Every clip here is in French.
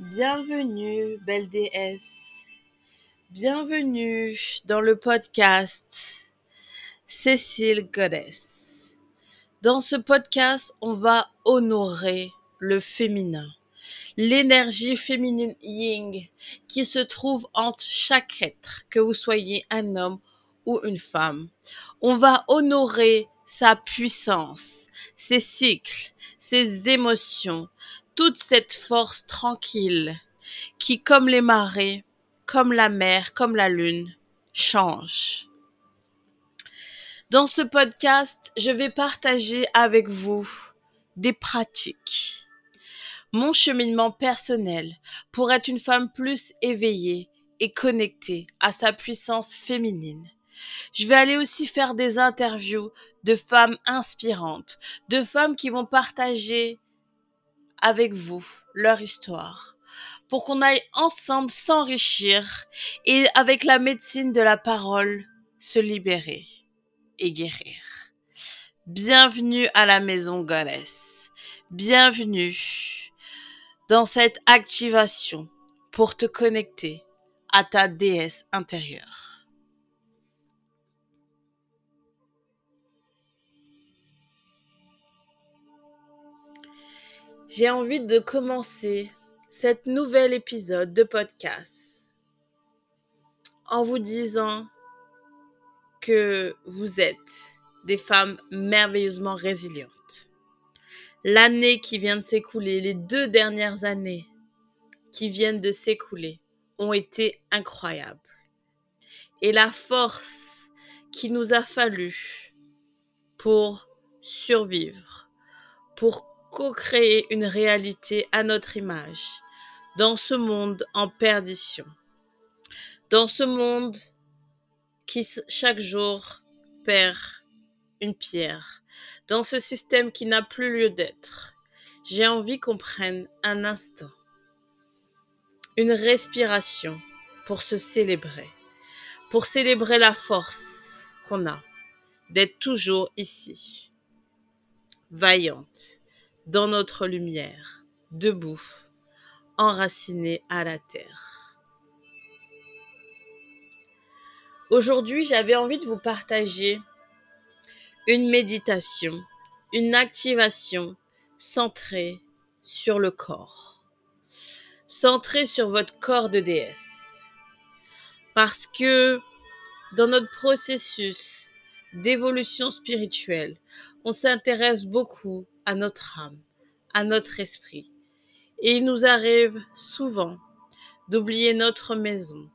Bienvenue, belle déesse. Bienvenue dans le podcast Cécile Goddess. Dans ce podcast, on va honorer le féminin, l'énergie féminine ying qui se trouve entre chaque être, que vous soyez un homme ou une femme. On va honorer sa puissance, ses cycles, ses émotions, toute cette force tranquille qui, comme les marées, comme la mer, comme la lune, change. Dans ce podcast, je vais partager avec vous des pratiques, mon cheminement personnel pour être une femme plus éveillée et connectée à sa puissance féminine. Je vais aller aussi faire des interviews de femmes inspirantes, de femmes qui vont partager avec vous leur histoire pour qu'on aille ensemble s'enrichir et avec la médecine de la parole se libérer et guérir. Bienvenue à la maison Goddess. Bienvenue dans cette activation pour te connecter à ta déesse intérieure. J'ai envie de commencer cet nouvel épisode de podcast en vous disant que vous êtes des femmes merveilleusement résilientes. L'année qui vient de s'écouler, les deux dernières années qui viennent de s'écouler ont été incroyables. Et la force qui nous a fallu pour survivre, pour co-créer une réalité à notre image dans ce monde en perdition, dans ce monde qui chaque jour perd une pierre, dans ce système qui n'a plus lieu d'être. J'ai envie qu'on prenne un instant, une respiration pour se célébrer, pour célébrer la force qu'on a d'être toujours ici, vaillante, dans notre lumière, debout, enraciné à la terre. Aujourd'hui, j'avais envie de vous partager une méditation, une activation centrée sur le corps, centrée sur votre corps de déesse. Parce que dans notre processus d'évolution spirituelle, on s'intéresse beaucoup à notre âme, à notre esprit. Et il nous arrive souvent d'oublier notre maison,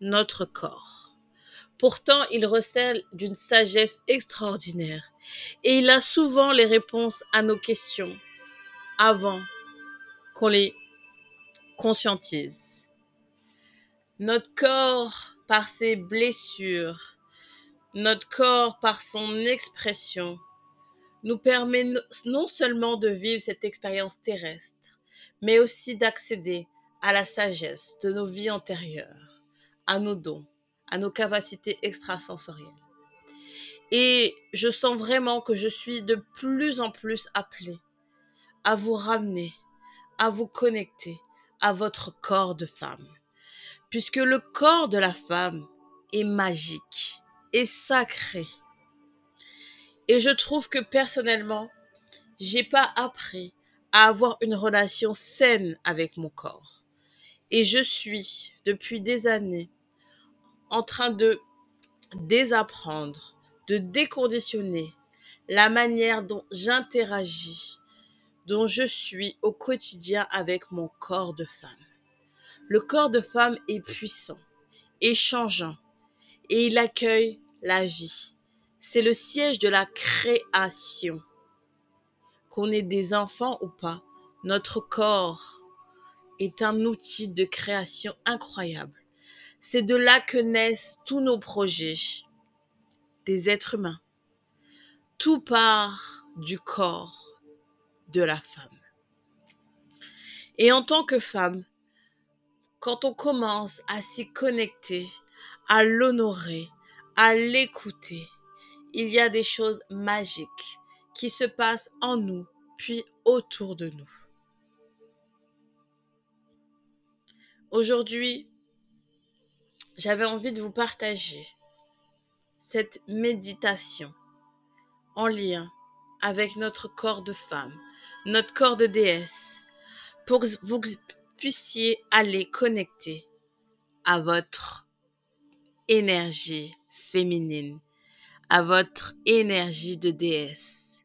notre corps. Pourtant, il recèle d'une sagesse extraordinaire et il a souvent les réponses à nos questions avant qu'on les conscientise. Notre corps, par ses blessures, notre corps, par son expression, nous permet non seulement de vivre cette expérience terrestre, mais aussi d'accéder à la sagesse de nos vies antérieures, à nos dons, à nos capacités extrasensorielles. Et je sens vraiment que je suis de plus en plus appelée à vous ramener, à vous connecter à votre corps de femme. Puisque le corps de la femme est magique et sacré et je trouve que personnellement, j'ai pas appris à avoir une relation saine avec mon corps. Et je suis, depuis des années, en train de désapprendre, de déconditionner la manière dont j'interagis, dont je suis au quotidien avec mon corps de femme. Le corps de femme est puissant, et changeant, et il accueille la vie, c'est le siège de la création. Qu'on ait des enfants ou pas, notre corps est un outil de création incroyable. C'est de là que naissent tous nos projets des êtres humains. Tout part du corps de la femme. Et en tant que femme, quand on commence à s'y connecter, à l'honorer, à l'écouter, il y a des choses magiques qui se passent en nous, puis autour de nous. Aujourd'hui, j'avais envie de vous partager cette méditation en lien avec notre corps de femme, notre corps de déesse, pour que vous puissiez aller connecter à votre énergie féminine, à votre énergie de déesse,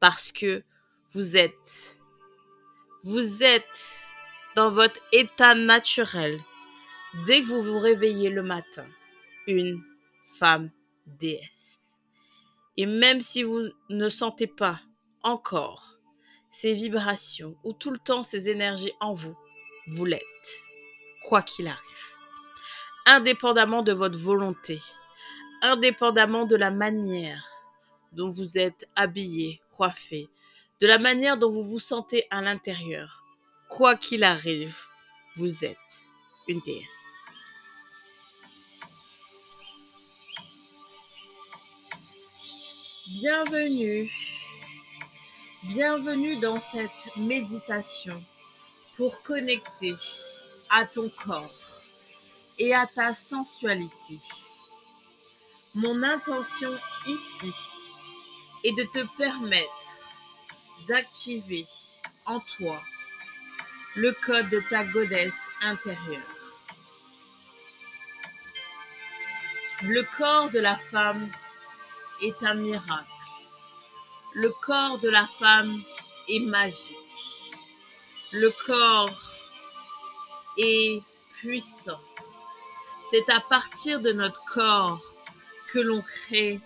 parce que vous êtes, vous êtes dans votre état naturel dès que vous vous réveillez le matin, une femme déesse. Et même si vous ne sentez pas encore ces vibrations ou tout le temps ces énergies en vous, vous l'êtes, quoi qu'il arrive. Indépendamment de votre volonté, indépendamment de la manière dont vous êtes habillé, coiffé, de la manière dont vous vous sentez à l'intérieur, quoi qu'il arrive, vous êtes une déesse. Bienvenue, bienvenue dans cette méditation pour connecter à ton corps et à ta sensualité. Mon intention ici est de te permettre d'activer en toi le code de ta goddesse intérieure. Le corps de la femme est un miracle. Le corps de la femme est magique. Le corps est puissant. C'est à partir de notre corps que l'on crée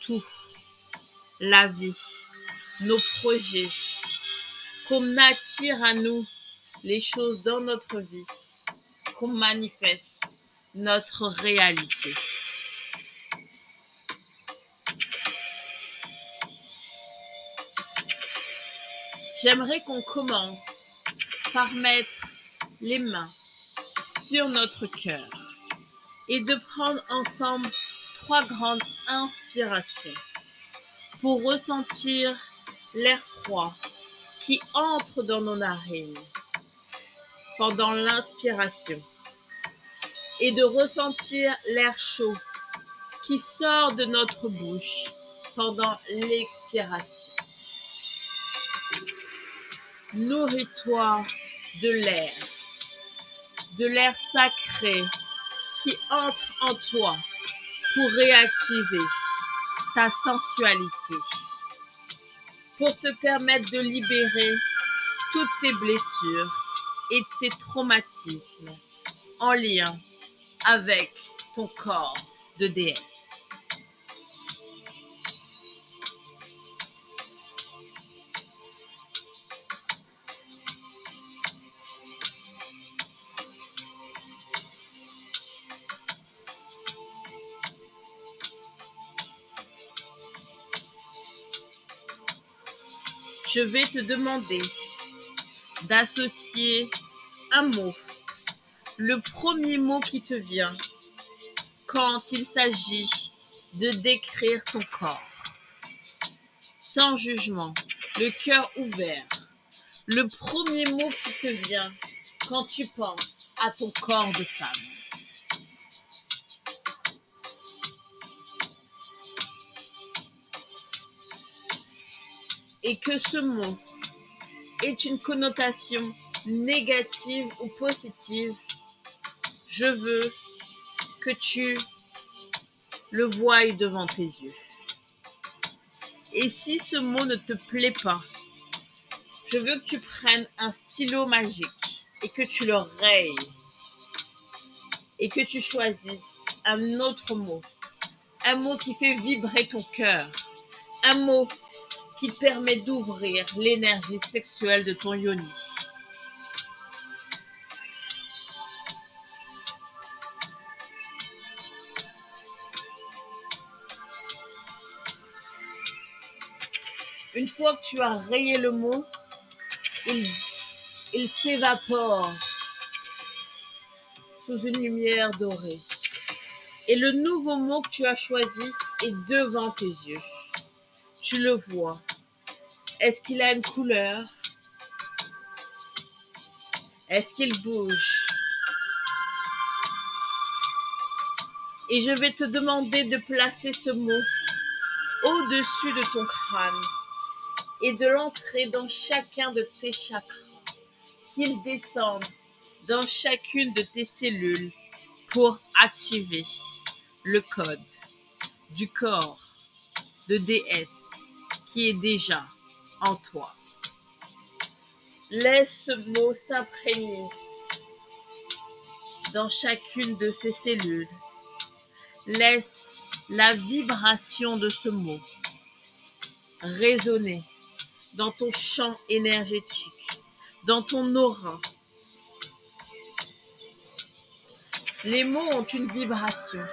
tout. La vie, nos projets, qu'on attire à nous les choses dans notre vie, qu'on manifeste notre réalité. J'aimerais qu'on commence par mettre les mains sur notre cœur et de prendre ensemble trois grandes inspirations pour ressentir l'air froid qui entre dans nos narines pendant l'inspiration et de ressentir l'air chaud qui sort de notre bouche pendant l'expiration. Nourris-toi de l'air, de l'air sacré qui entre en toi pour réactiver ta sensualité, pour te permettre de libérer toutes tes blessures et tes traumatismes en lien avec ton corps de déesse. Je vais te demander d'associer un mot, le premier mot qui te vient quand il s'agit de décrire ton corps. Sans jugement, le cœur ouvert. Le premier mot qui te vient quand tu penses à ton corps de femme. Et que ce mot ait une connotation négative ou positive, je veux que tu le voies devant tes yeux. Et si ce mot ne te plaît pas, je veux que tu prennes un stylo magique et que tu le rayes et que tu choisisses un autre mot, un mot qui fait vibrer ton cœur, un mot qui permet d'ouvrir l'énergie sexuelle de ton yoni. Une fois que tu as rayé le mot, il, il s'évapore sous une lumière dorée. Et le nouveau mot que tu as choisi est devant tes yeux. Tu le vois. Est-ce qu'il a une couleur? Est-ce qu'il bouge? Et je vais te demander de placer ce mot au-dessus de ton crâne et de l'entrer dans chacun de tes chakras, qu'il descende dans chacune de tes cellules pour activer le code du corps de DS qui est déjà toi. Laisse ce mot s'imprégner dans chacune de ces cellules. Laisse la vibration de ce mot résonner dans ton champ énergétique, dans ton aura. Les mots ont une vibration.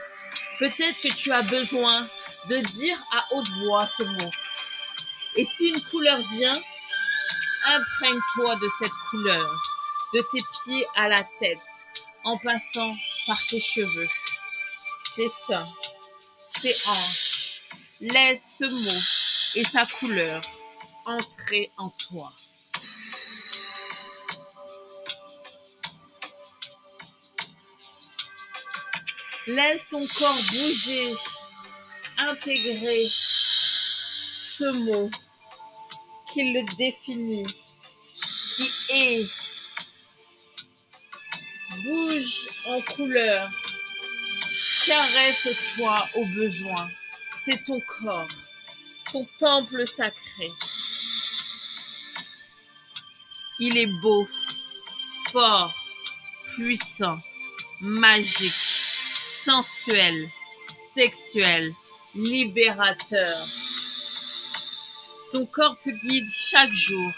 Peut-être que tu as besoin de dire à haute voix ce mot. Et si une couleur vient, imprègne-toi de cette couleur, de tes pieds à la tête, en passant par tes cheveux, tes seins, tes hanches. Laisse ce mot et sa couleur entrer en toi. Laisse ton corps bouger, intégrer ce mot qui le définit, qui est. Bouge en couleur, caresse-toi au besoin. C'est ton corps, ton temple sacré. Il est beau, fort, puissant, magique, sensuel, sexuel, libérateur. Ton corps te guide chaque jour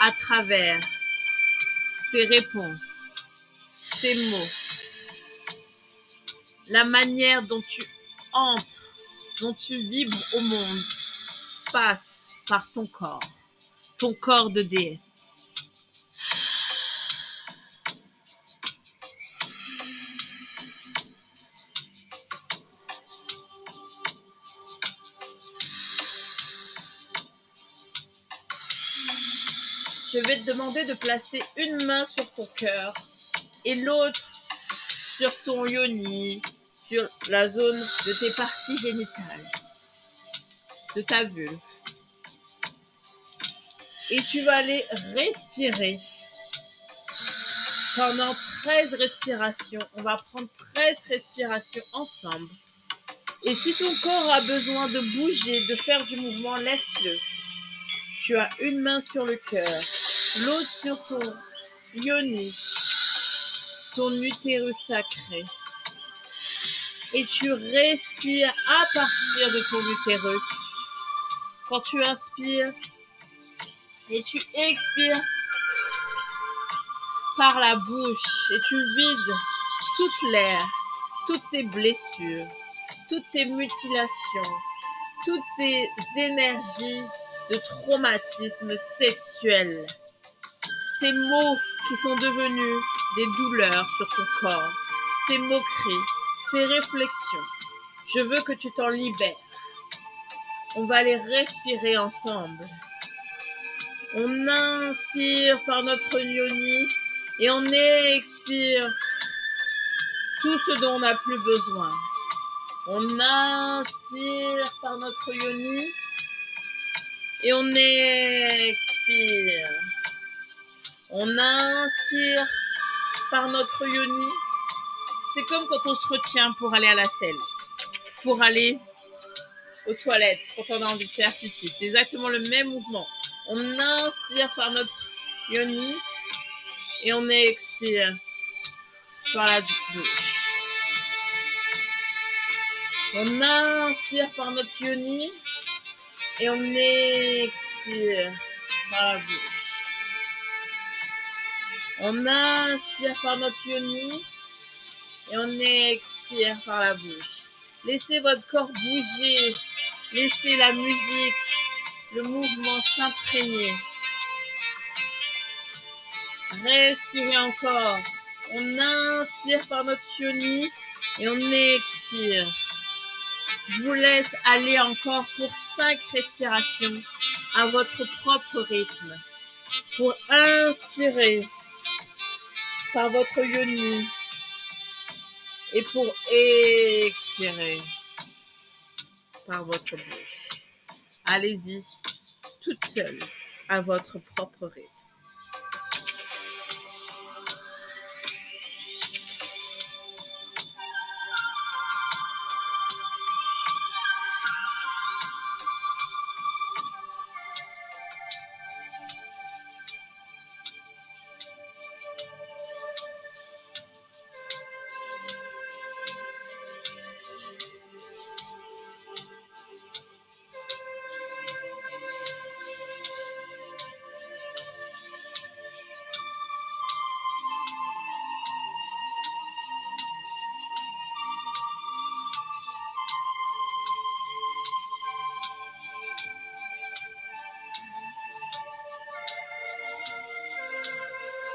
à travers ses réponses, ses mots, la manière dont tu entres, dont tu vibres au monde passe par ton corps, ton corps de déesse. Je vais te demander de placer une main sur ton cœur et l'autre sur ton yoni, sur la zone de tes parties génitales, de ta vulve. Et tu vas aller respirer pendant 13 respirations. On va prendre 13 respirations ensemble. Et si ton corps a besoin de bouger, de faire du mouvement, laisse-le. Tu as une main sur le cœur, l'autre sur ton yoni, ton utérus sacré. Et tu respires à partir de ton utérus. Quand tu inspires et tu expires par la bouche et tu vides toute l'air, toutes tes blessures, toutes tes mutilations, toutes ces énergies de traumatisme sexuel. Ces mots qui sont devenus des douleurs sur ton corps, ces moqueries, ces réflexions. Je veux que tu t'en libères. On va les respirer ensemble. On inspire par notre yoni et on expire tout ce dont on n'a plus besoin. On inspire par notre yoni et on expire. On inspire par notre yoni. C'est comme quand on se retient pour aller à la selle, pour aller aux toilettes, quand on a envie de faire pipi. C'est exactement le même mouvement. On inspire par notre yoni et on expire par la bouche. On inspire par notre yoni et on expire par la bouche. On inspire par notre yoni et on expire par la bouche. Laissez votre corps bouger. Laissez la musique, le mouvement s'imprégner. Respirez encore. On inspire par notre yoni et on expire. Je vous laisse aller encore pour cinq respirations à votre propre rythme. Pour inspirer par votre yoni Et pour expirer par votre bouche, allez-y toute seule à votre propre rythme.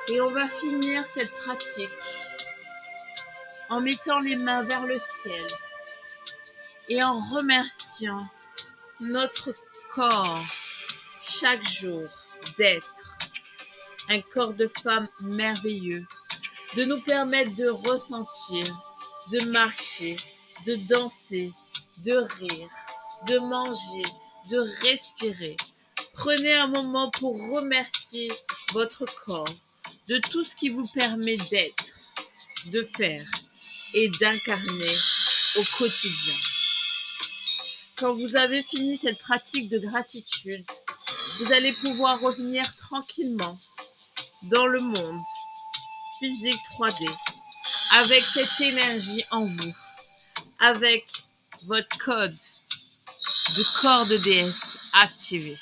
Et on va finir cette pratique en mettant les mains vers le ciel et en remerciant notre corps chaque jour d'être un corps de femme merveilleux, de nous permettre de ressentir, de marcher, de danser, de rire, de manger, de respirer. Prenez un moment pour remercier votre corps de tout ce qui vous permet d'être, de faire et d'incarner au quotidien. Quand vous avez fini cette pratique de gratitude, vous allez pouvoir revenir tranquillement dans le monde physique 3D avec cette énergie en vous, avec votre code de corps de déesse activé.